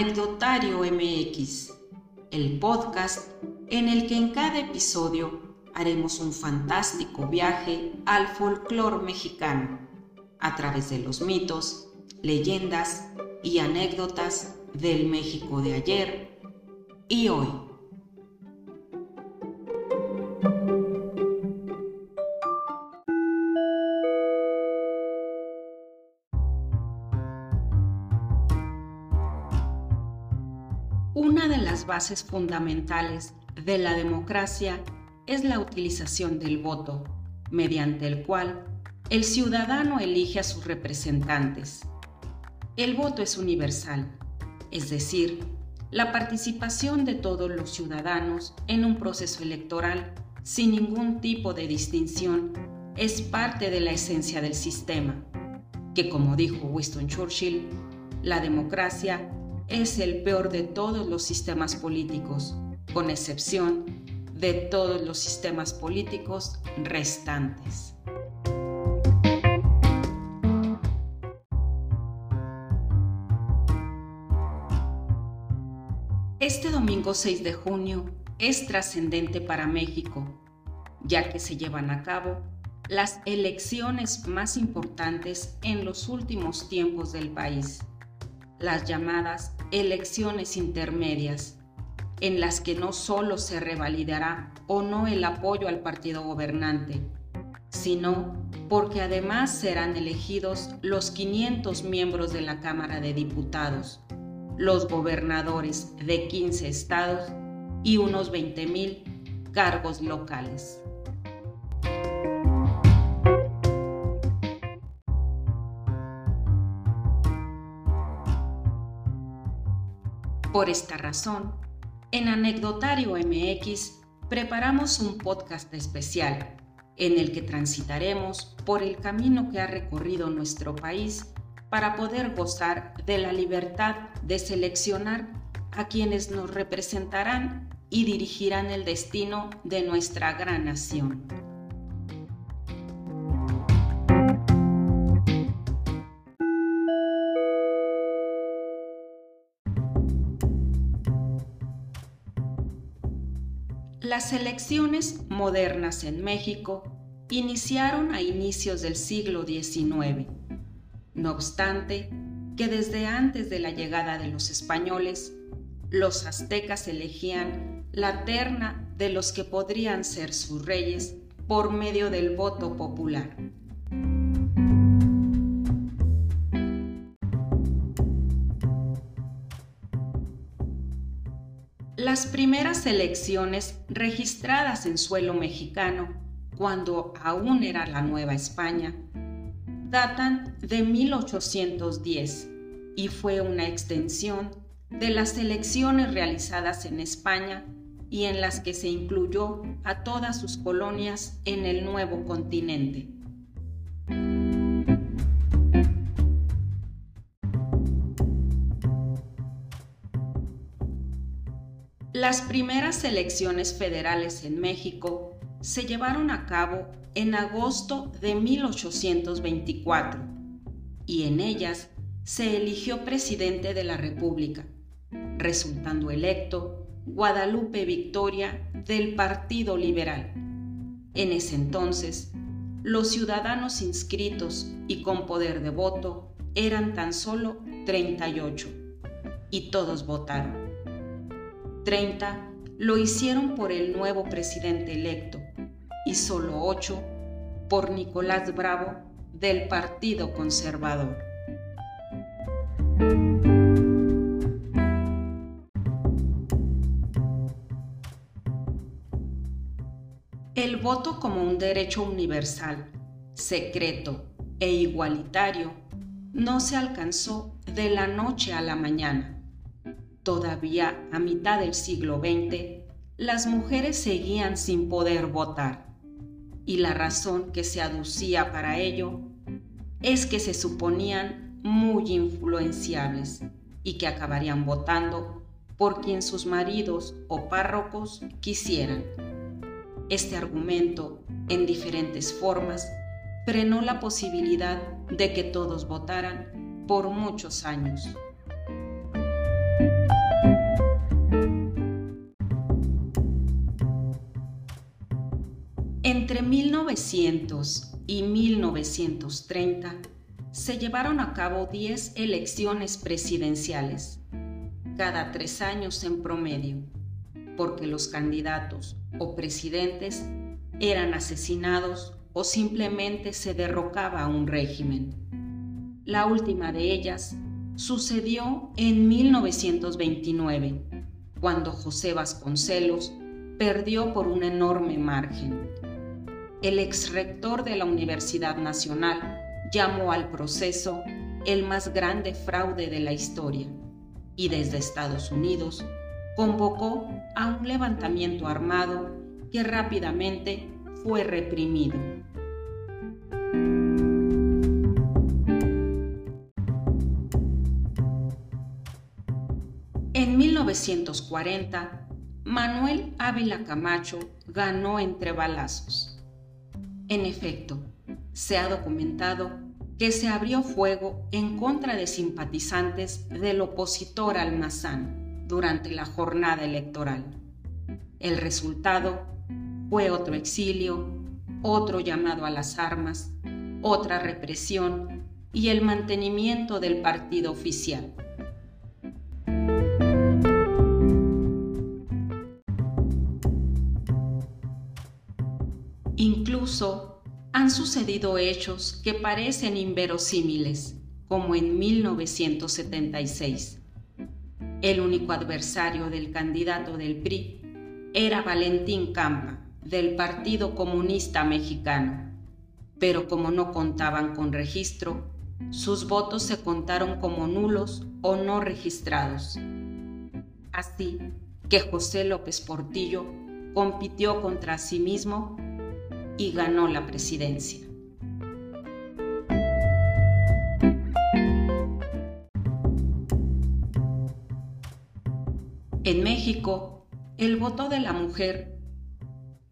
Anecdotario MX, el podcast en el que en cada episodio haremos un fantástico viaje al folclore mexicano a través de los mitos, leyendas y anécdotas del México de ayer y hoy. Bases fundamentales de la democracia es la utilización del voto, mediante el cual el ciudadano elige a sus representantes. El voto es universal, es decir, la participación de todos los ciudadanos en un proceso electoral sin ningún tipo de distinción es parte de la esencia del sistema, que como dijo Winston Churchill, la democracia es el peor de todos los sistemas políticos, con excepción de todos los sistemas políticos restantes. Este domingo 6 de junio es trascendente para México, ya que se llevan a cabo las elecciones más importantes en los últimos tiempos del país las llamadas elecciones intermedias, en las que no solo se revalidará o no el apoyo al partido gobernante, sino porque además serán elegidos los 500 miembros de la Cámara de Diputados, los gobernadores de 15 estados y unos 20.000 cargos locales. Por esta razón, en Anecdotario MX preparamos un podcast especial en el que transitaremos por el camino que ha recorrido nuestro país para poder gozar de la libertad de seleccionar a quienes nos representarán y dirigirán el destino de nuestra gran nación. Las elecciones modernas en México iniciaron a inicios del siglo XIX. No obstante, que desde antes de la llegada de los españoles, los aztecas elegían la terna de los que podrían ser sus reyes por medio del voto popular. Las primeras elecciones registradas en suelo mexicano, cuando aún era la Nueva España, datan de 1810 y fue una extensión de las elecciones realizadas en España y en las que se incluyó a todas sus colonias en el nuevo continente. Las primeras elecciones federales en México se llevaron a cabo en agosto de 1824 y en ellas se eligió presidente de la República, resultando electo Guadalupe Victoria del Partido Liberal. En ese entonces, los ciudadanos inscritos y con poder de voto eran tan solo 38 y todos votaron. 30 lo hicieron por el nuevo presidente electo y solo 8 por Nicolás Bravo del Partido Conservador. El voto como un derecho universal, secreto e igualitario no se alcanzó de la noche a la mañana Todavía a mitad del siglo XX, las mujeres seguían sin poder votar. Y la razón que se aducía para ello es que se suponían muy influenciables y que acabarían votando por quien sus maridos o párrocos quisieran. Este argumento, en diferentes formas, frenó la posibilidad de que todos votaran por muchos años. 1900 y 1930 se llevaron a cabo 10 elecciones presidenciales, cada tres años en promedio, porque los candidatos o presidentes eran asesinados o simplemente se derrocaba un régimen. La última de ellas sucedió en 1929, cuando José Vasconcelos perdió por un enorme margen. El ex rector de la Universidad Nacional llamó al proceso el más grande fraude de la historia y desde Estados Unidos convocó a un levantamiento armado que rápidamente fue reprimido. En 1940, Manuel Ávila Camacho ganó entre balazos. En efecto, se ha documentado que se abrió fuego en contra de simpatizantes del opositor Almazán durante la jornada electoral. El resultado fue otro exilio, otro llamado a las armas, otra represión y el mantenimiento del partido oficial. Incluso han sucedido hechos que parecen inverosímiles, como en 1976. El único adversario del candidato del PRI era Valentín Campa, del Partido Comunista Mexicano. Pero como no contaban con registro, sus votos se contaron como nulos o no registrados. Así que José López Portillo compitió contra sí mismo y ganó la presidencia. En México, el voto de la mujer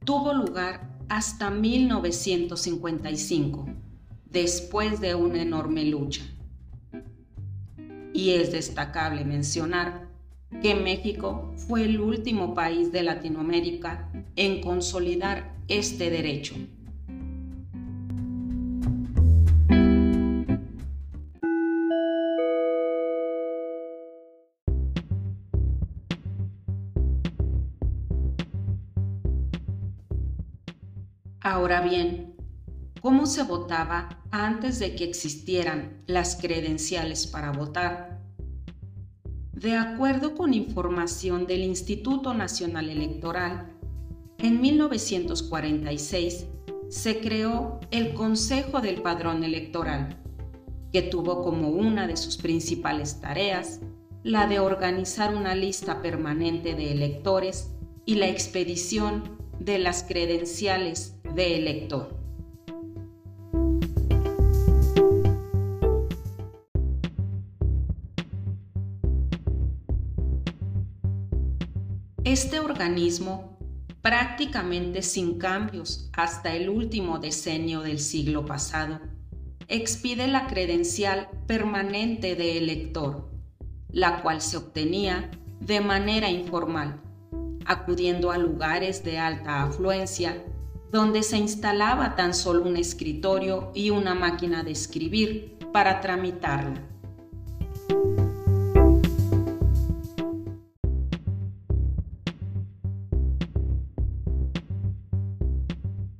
tuvo lugar hasta 1955, después de una enorme lucha. Y es destacable mencionar que México fue el último país de Latinoamérica en consolidar este derecho. Ahora bien, ¿cómo se votaba antes de que existieran las credenciales para votar? De acuerdo con información del Instituto Nacional Electoral, en 1946 se creó el Consejo del Padrón Electoral, que tuvo como una de sus principales tareas la de organizar una lista permanente de electores y la expedición de las credenciales de elector. Este organismo prácticamente sin cambios hasta el último decenio del siglo pasado, expide la credencial permanente de elector, la cual se obtenía de manera informal, acudiendo a lugares de alta afluencia donde se instalaba tan solo un escritorio y una máquina de escribir para tramitarla.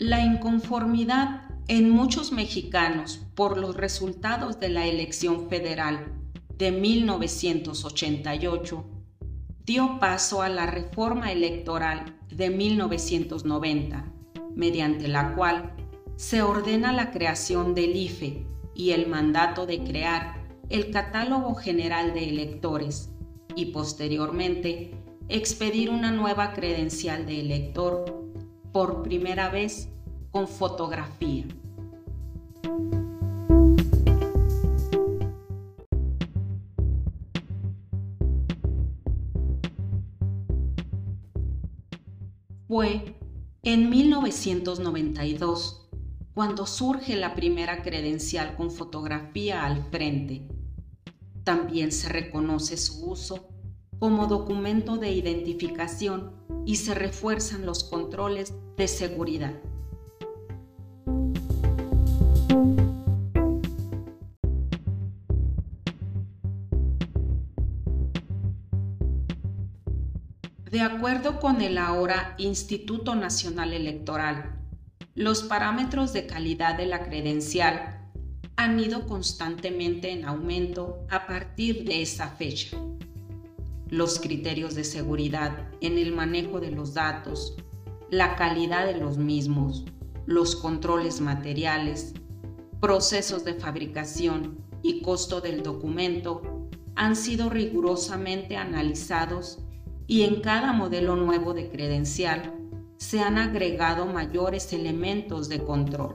La inconformidad en muchos mexicanos por los resultados de la elección federal de 1988 dio paso a la reforma electoral de 1990, mediante la cual se ordena la creación del IFE y el mandato de crear el Catálogo General de Electores y posteriormente expedir una nueva credencial de elector por primera vez con fotografía. Fue en 1992 cuando surge la primera credencial con fotografía al frente. También se reconoce su uso como documento de identificación y se refuerzan los controles de seguridad. De acuerdo con el ahora Instituto Nacional Electoral, los parámetros de calidad de la credencial han ido constantemente en aumento a partir de esa fecha. Los criterios de seguridad en el manejo de los datos, la calidad de los mismos, los controles materiales, procesos de fabricación y costo del documento han sido rigurosamente analizados y en cada modelo nuevo de credencial se han agregado mayores elementos de control.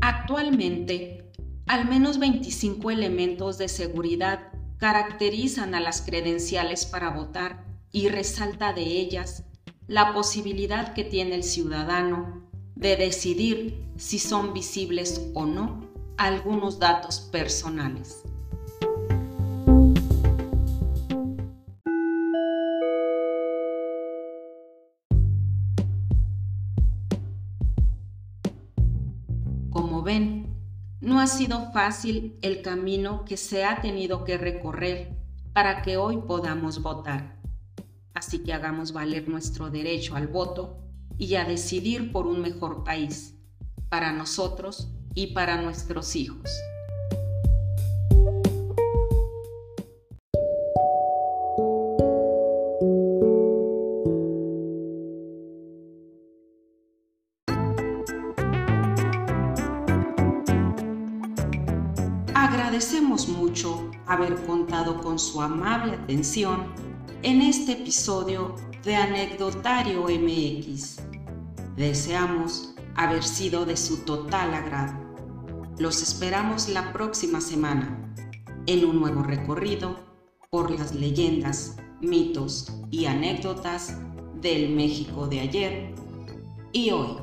Actualmente, al menos 25 elementos de seguridad caracterizan a las credenciales para votar y resalta de ellas la posibilidad que tiene el ciudadano de decidir si son visibles o no algunos datos personales. Como ven, no ha sido fácil el camino que se ha tenido que recorrer para que hoy podamos votar. Así que hagamos valer nuestro derecho al voto y a decidir por un mejor país, para nosotros y para nuestros hijos. Agradecemos mucho haber contado con su amable atención en este episodio de Anecdotario MX. Deseamos haber sido de su total agrado. Los esperamos la próxima semana en un nuevo recorrido por las leyendas, mitos y anécdotas del México de ayer y hoy.